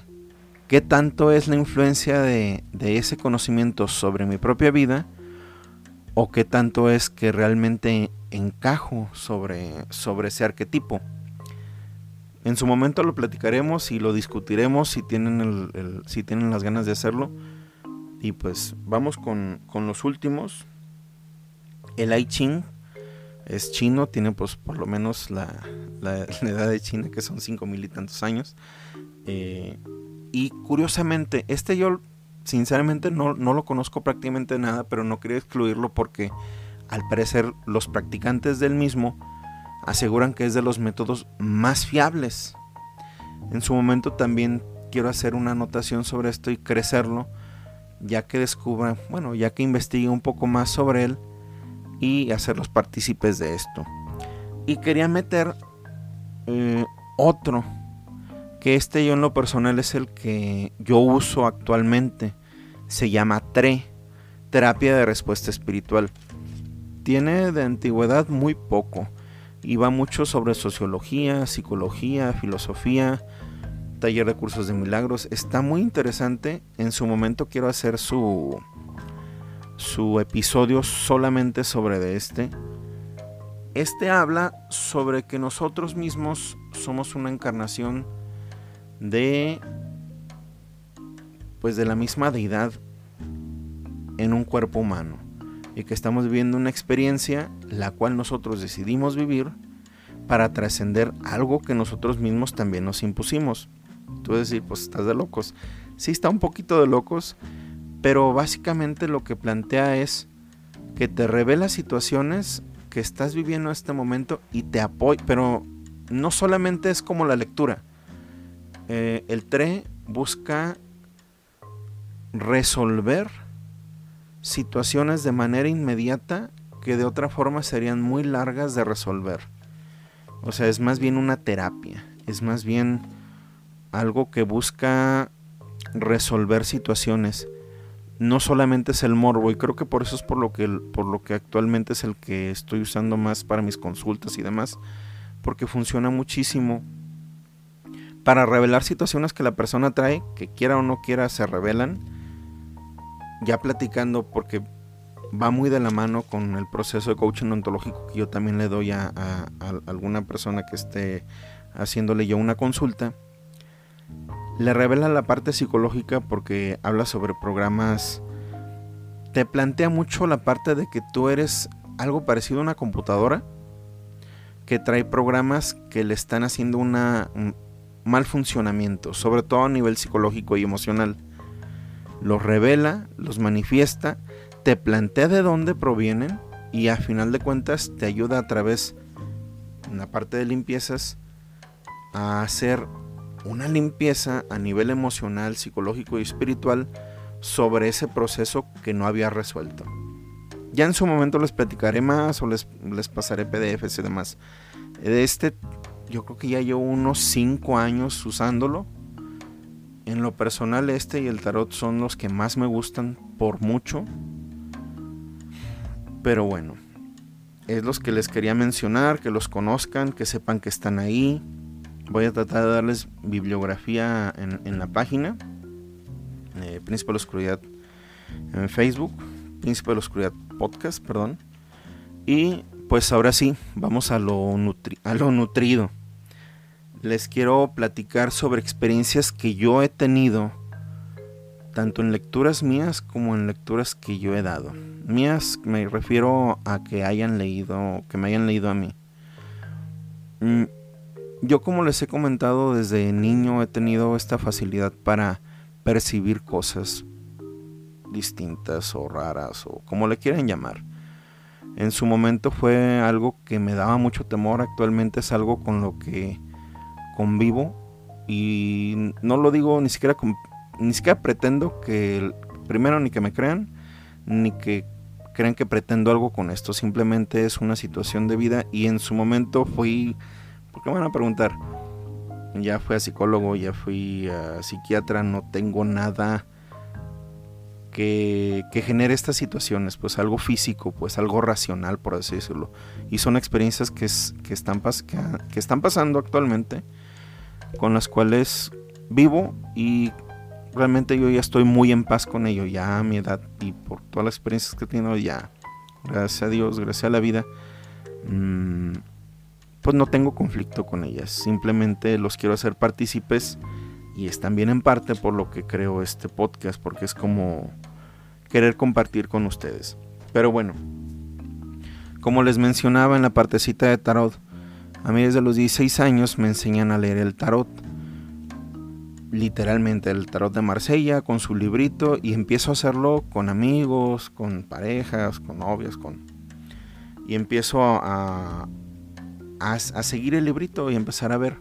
¿qué tanto es la influencia de, de ese conocimiento sobre mi propia vida? ¿O qué tanto es que realmente encajo sobre, sobre ese arquetipo? En su momento lo platicaremos y lo discutiremos si tienen, el, si tienen las ganas de hacerlo. Y pues vamos con, los últimos. El I Ching es chino, tiene pues por lo menos la, edad de China, que son cinco mil y tantos años. Eh, y curiosamente, este yo sinceramente no, no, lo conozco prácticamente nada, pero no quería excluirlo porque al parecer los practicantes del mismo aseguran que es de los métodos más fiables. En su momento también quiero hacer una anotación sobre esto y crecerlo, ya que descubra, bueno, ya que investigue un poco más sobre él y hacerlos partícipes de esto. Y quería meter eh, otro, este yo en lo personal es el que yo uso actualmente. Se llama TRE, terapia de respuesta espiritual. Tiene de antigüedad muy poco y va mucho sobre sociología, psicología, filosofía, taller de cursos de milagros. Está muy interesante. En su momento quiero hacer su su episodio solamente sobre de este. Este habla sobre que nosotros mismos somos una encarnación de pues de la misma deidad en un cuerpo humano y que estamos viviendo una experiencia la cual nosotros decidimos vivir para trascender algo que nosotros mismos también nos impusimos. Tú decir, pues estás de locos. Sí está un poquito de locos, pero básicamente lo que plantea es que te revela situaciones que estás viviendo en este momento y te apoya, pero no solamente es como la lectura. Eh, el TRE busca resolver situaciones de manera inmediata que de otra forma serían muy largas de resolver. O sea, es más bien una terapia, es más bien algo que busca resolver situaciones. No solamente es el morbo, y creo que por eso es por lo que, por lo que actualmente es el que estoy usando más para mis consultas y demás, porque funciona muchísimo para revelar situaciones que la persona trae, que quiera o no quiera, se revelan ya platicando, porque va muy de la mano con el proceso de coaching ontológico que yo también le doy a, alguna persona que esté haciéndole yo una consulta. Le revela la parte psicológica porque habla sobre programas. Te plantea mucho la parte de que tú eres algo parecido a una computadora que trae programas que le están haciendo una, un mal funcionamiento, sobre todo a nivel psicológico y emocional los revela, los manifiesta, te plantea de dónde provienen y a final de cuentas te ayuda a través, en la parte de limpiezas, a hacer una limpieza a nivel emocional, psicológico y espiritual sobre ese proceso que no había resuelto. Ya en su momento les platicaré más o les, les pasaré PDFs y demás. De este, yo creo que ya llevo unos 5 años usándolo en lo personal este y el tarot son los que más me gustan por mucho. Pero bueno, es los que les quería mencionar, que los conozcan, que sepan que están ahí. Voy a tratar de darles bibliografía en, la página. Eh, Príncipe de la Oscuridad en Facebook. Príncipe de la Oscuridad Podcast, perdón. Y pues ahora sí, vamos a lo, a lo nutrido les quiero platicar sobre experiencias que yo he tenido, tanto en lecturas mías como en lecturas que yo he dado. Mías me refiero a que hayan leído, que me hayan leído a mí. Mm, yo como les he comentado desde niño he tenido esta facilidad para percibir cosas distintas o raras o como le quieran llamar. En su momento fue algo que me daba mucho temor, actualmente es algo con lo que convivo y no lo digo ni siquiera ni siquiera pretendo que primero ni que me crean ni que crean que pretendo algo con esto. Simplemente es una situación de vida y en su momento fui porque me van a preguntar ya fui a psicólogo ya fui a psiquiatra no tengo nada que, genere estas situaciones, pues algo físico, pues algo racional, por así decirlo. Y son experiencias que, que, están, que están pasando actualmente, con las cuales vivo y realmente yo ya estoy muy en paz con ello, ya a mi edad y por todas las experiencias que he tenido, ya, gracias a Dios, gracias a la vida, mm, pues no tengo conflicto con ellas, simplemente los quiero hacer partícipes y es también en parte por lo que creo este podcast, porque es como querer compartir con ustedes. Pero bueno, como les mencionaba en la partecita de tarot, a mí desde los 16 años me enseñan a leer el tarot literalmente el tarot de Marsella con su librito y empiezo a hacerlo con amigos, con parejas, con novias, con... Y empiezo a, a, seguir el librito y empezar a ver.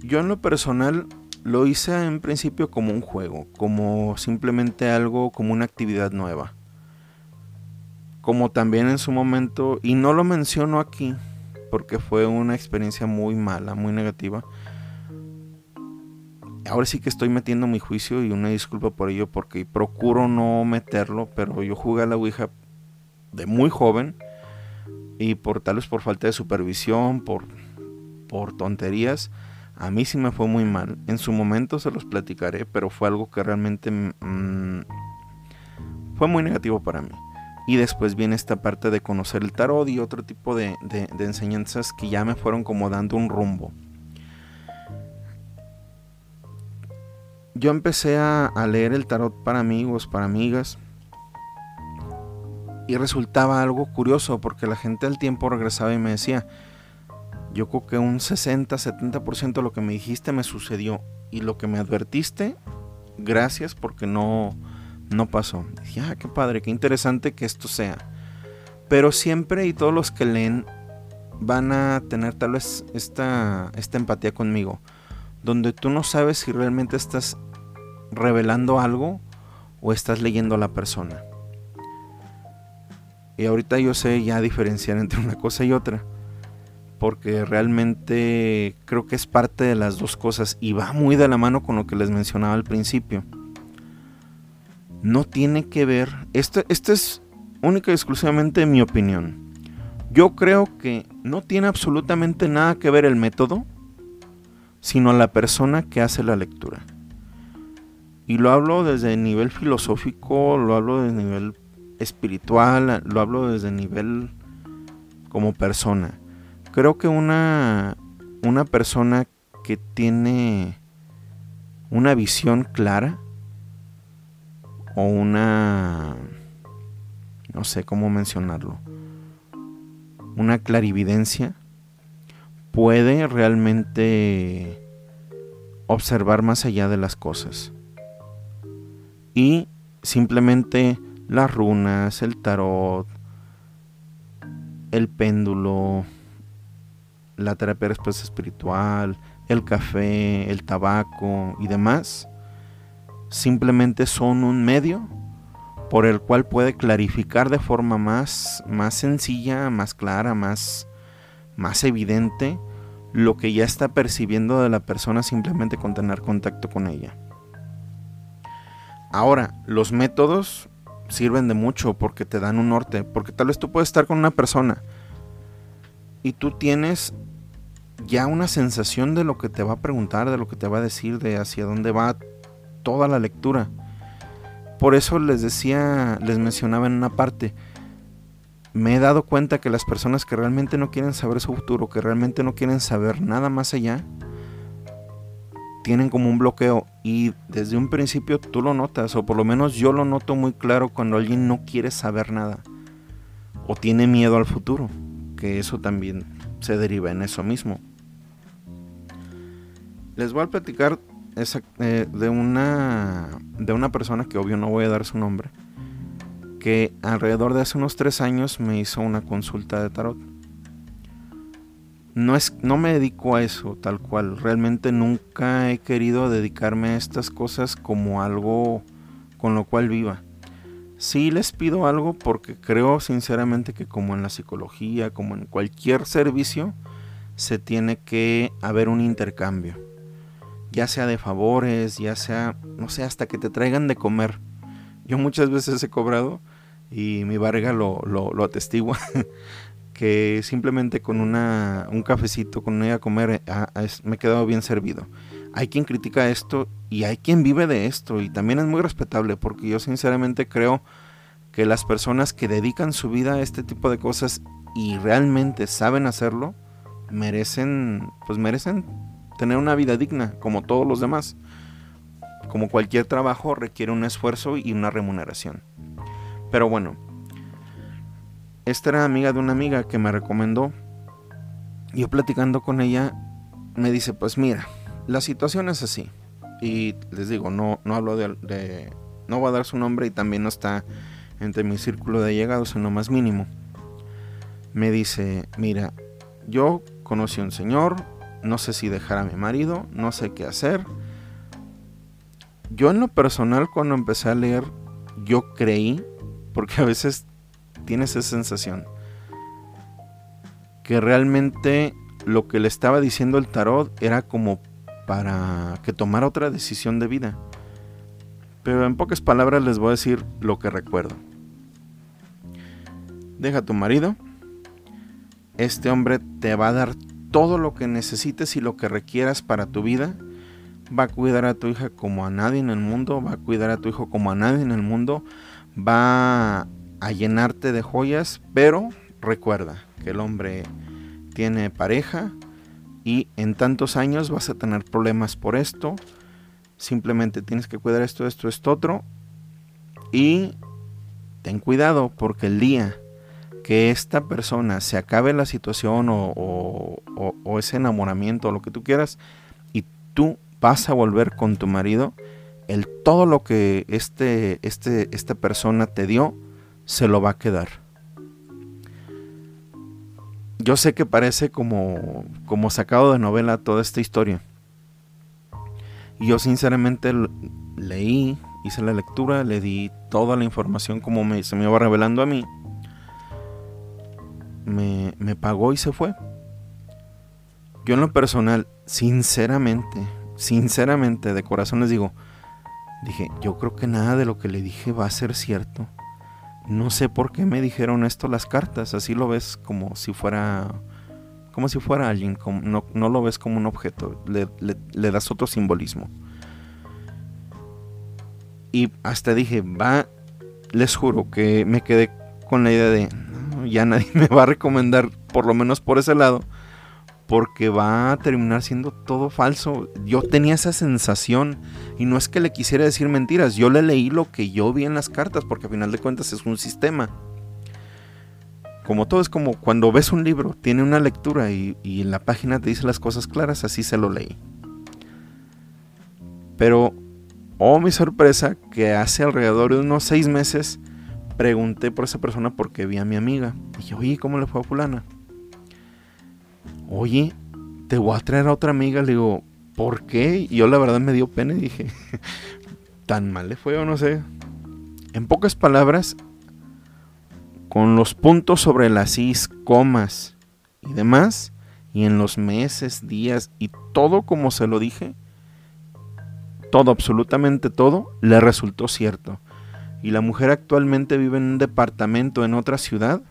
Yo en lo personal lo hice en principio como un juego, como simplemente algo, como una actividad nueva. Como también en su momento, y no lo menciono aquí, porque fue una experiencia muy mala, muy negativa ahora sí que estoy metiendo mi juicio y una disculpa por ello porque procuro no meterlo, pero yo jugué a la Ouija de muy joven y por tal vez por falta de supervisión, por, por tonterías, a mí sí me fue muy mal. En su momento se los platicaré, pero fue algo que realmente mm, fue muy negativo para mí. Y después viene esta parte de conocer el tarot y otro tipo de, de enseñanzas que ya me fueron como dando un rumbo. yo empecé a, leer el tarot para amigos, para amigas. Y resultaba algo curioso porque la gente al tiempo regresaba y me decía, yo creo que un 60, 70% de lo que me dijiste me sucedió. Y lo que me advertiste, gracias porque no, no pasó. dije, ah, qué padre, qué interesante que esto sea. Pero siempre y todos los que leen van a tener tal vez esta, esta empatía conmigo. Donde tú no sabes si realmente estás revelando algo o estás leyendo a la persona. Y ahorita yo sé ya diferenciar entre una cosa y otra. Porque realmente creo que es parte de las dos cosas y va muy de la mano con lo que les mencionaba al principio. No tiene que ver, esto, esto es única y exclusivamente mi opinión. Yo creo que no tiene absolutamente nada que ver el método, sino la persona que hace la lectura. Y lo hablo desde el nivel filosófico, lo hablo desde el nivel espiritual, lo hablo desde el nivel como persona. Creo que una, una persona que tiene una visión clara o una, no sé cómo mencionarlo, una clarividencia, puede realmente observar más allá de las cosas. Y simplemente las runas, el tarot, el péndulo, la terapia de espiritual, el café, el tabaco y demás, simplemente son un medio por el cual puede clarificar de forma más, más sencilla, más clara, más, más evidente lo que ya está percibiendo de la persona simplemente con tener contacto con ella. Ahora, los métodos sirven de mucho porque te dan un norte, porque tal vez tú puedes estar con una persona y tú tienes ya una sensación de lo que te va a preguntar, de lo que te va a decir, de hacia dónde va toda la lectura. Por eso les decía, les mencionaba en una parte, me he dado cuenta que las personas que realmente no quieren saber su futuro, que realmente no quieren saber nada más allá, tienen como un bloqueo y desde un principio tú lo notas, o por lo menos yo lo noto muy claro cuando alguien no quiere saber nada o tiene miedo al futuro, que eso también se deriva en eso mismo. Les voy a platicar eh, de, una, de una persona que obvio no voy a dar su nombre, que alrededor de hace unos tres años me hizo una consulta de tarot no, es, no me dedico a eso tal cual. Realmente nunca he querido dedicarme a estas cosas como algo con lo cual viva. Sí les pido algo porque creo sinceramente que como en la psicología, como en cualquier servicio, se tiene que haber un intercambio. Ya sea de favores, ya sea, no sé, hasta que te traigan de comer. Yo muchas veces he cobrado y mi barriga lo, lo, atestigua, que simplemente con una, un cafecito, con ir a comer, eh, ah, me he quedado bien servido. Hay quien critica esto y hay quien vive de esto y también es muy respetable porque yo sinceramente creo que las personas que dedican su vida a este tipo de cosas y realmente saben hacerlo, merecen, pues merecen tener una vida digna como todos los demás. Como cualquier trabajo requiere un esfuerzo y una remuneración. Pero bueno, esta era amiga de una amiga que me recomendó. Yo platicando con ella, me dice, pues mira, la situación es así. Y les digo, no, no hablo de, No voy a dar su nombre y también no está entre mi círculo de llegados en lo más mínimo. Me dice, mira, yo conocí a un señor, no sé si dejar a mi marido, no sé qué hacer. Yo en lo personal cuando empecé a leer, yo creí porque a veces tienes esa sensación que realmente lo que le estaba diciendo el tarot era como para que tomara otra decisión de vida. Pero en pocas palabras les voy a decir lo que recuerdo. Deja a tu marido. Este hombre te va a dar todo lo que necesites y lo que requieras para tu vida. Va a cuidar a tu hija como a nadie en el mundo. Va a cuidar a tu hijo como a nadie en el mundo va a llenarte de joyas, pero recuerda que el hombre tiene pareja y en tantos años vas a tener problemas por esto. Simplemente tienes que cuidar esto, esto, esto, otro. Y ten cuidado porque el día que esta persona se acabe la situación o, o ese enamoramiento o lo que tú quieras y tú vas a volver con tu marido, el todo lo que este, este, esta persona te dio, se lo va a quedar. Yo sé que parece como, como sacado de novela toda esta historia. Yo sinceramente leí, hice la lectura, le di toda la información como me, se me iba revelando a mí. Me, pagó y se fue. Yo en lo personal, sinceramente, sinceramente, de corazón les digo, Dije, yo creo que nada de lo que le dije va a ser cierto. No sé por qué me dijeron esto las cartas, así lo ves como si fuera como si fuera alguien, no, no, lo ves como un objeto, le, le, das otro simbolismo. Y hasta dije, va, les juro que me quedé con la idea de, ya nadie me va a recomendar, por lo menos por ese lado, porque va a terminar siendo todo falso. Yo tenía esa sensación y no es que le quisiera decir mentiras, yo le leí lo que yo vi en las cartas porque a final de cuentas es un sistema. Como todo es como cuando ves un libro, tiene una lectura y, en la página te dice las cosas claras, así se lo leí. Pero, oh mi sorpresa, que hace alrededor de unos seis meses pregunté por esa persona porque vi a mi amiga. Dije, oye, ¿cómo le fue a fulana? oye, te voy a traer a otra amiga. Le digo, ¿por qué? Y yo la verdad me dio pena y dije, tan mal le fue o no sé. En pocas palabras, con los puntos sobre las is, comas y demás, y en los meses, días y todo como se lo dije, todo, absolutamente todo, le resultó cierto. Y la mujer actualmente vive en un departamento en otra ciudad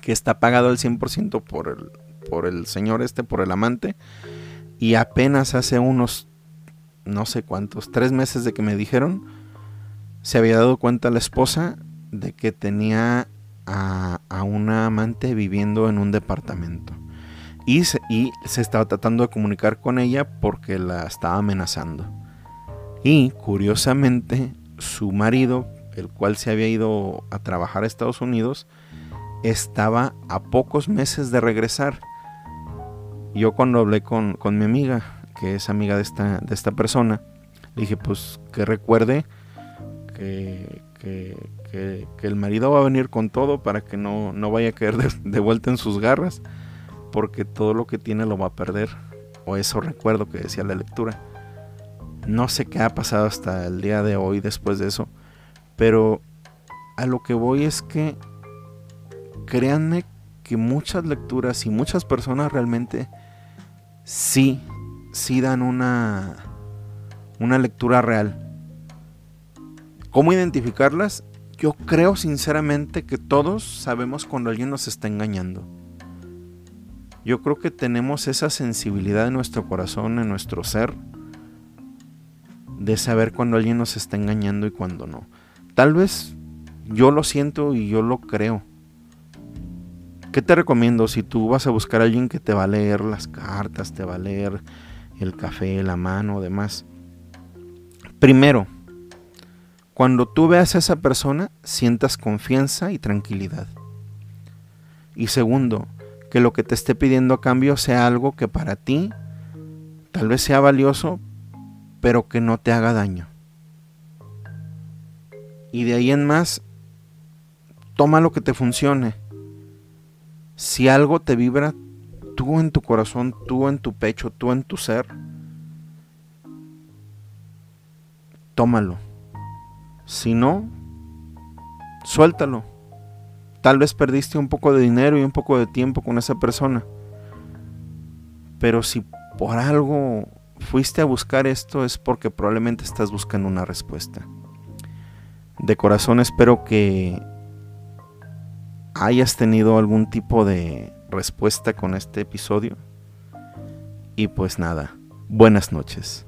que está pagado al 100% por el, por el señor este, por el amante. Y apenas hace unos, no sé cuántos, tres meses de que me dijeron, se había dado cuenta la esposa de que tenía a, a una amante viviendo en un departamento. Y y se estaba tratando de comunicar con ella porque la estaba amenazando. Y curiosamente, su marido, el cual se había ido a trabajar a Estados Unidos, estaba a pocos meses de regresar yo cuando hablé con, mi amiga, que es amiga de esta, de esta persona, le dije pues que recuerde que, el marido va a venir con todo para que no, no vaya a caer de, vuelta en sus garras, porque todo lo que tiene lo va a perder. O eso recuerdo que decía la lectura. No sé qué ha pasado hasta el día de hoy después de eso, pero a lo que voy es que créanme que muchas lecturas y muchas personas realmente sí, sí dan una, una lectura real. ¿Cómo identificarlas? Yo creo sinceramente que todos sabemos cuando alguien nos está engañando. Yo creo que tenemos esa sensibilidad en nuestro corazón, en nuestro ser, de saber cuando alguien nos está engañando y cuando no. Tal vez yo lo siento y yo lo creo. ¿Qué te recomiendo si tú vas a buscar a alguien que te va a leer las cartas, te va a leer el café, la mano, demás? Primero, cuando tú veas a esa persona, sientas confianza y tranquilidad. Y segundo, que lo que te esté pidiendo a cambio sea algo que para ti tal vez sea valioso, pero que no te haga daño. Y de ahí en más, toma lo que te funcione. Si algo te vibra, tú en tu corazón, tú en tu pecho, tú en tu ser, tómalo. Si no, suéltalo. Tal vez perdiste un poco de dinero y un poco de tiempo con esa persona. Pero si por algo fuiste a buscar esto es porque probablemente estás buscando una respuesta. De corazón espero que hayas tenido algún tipo de respuesta con este episodio. Y pues nada, buenas noches.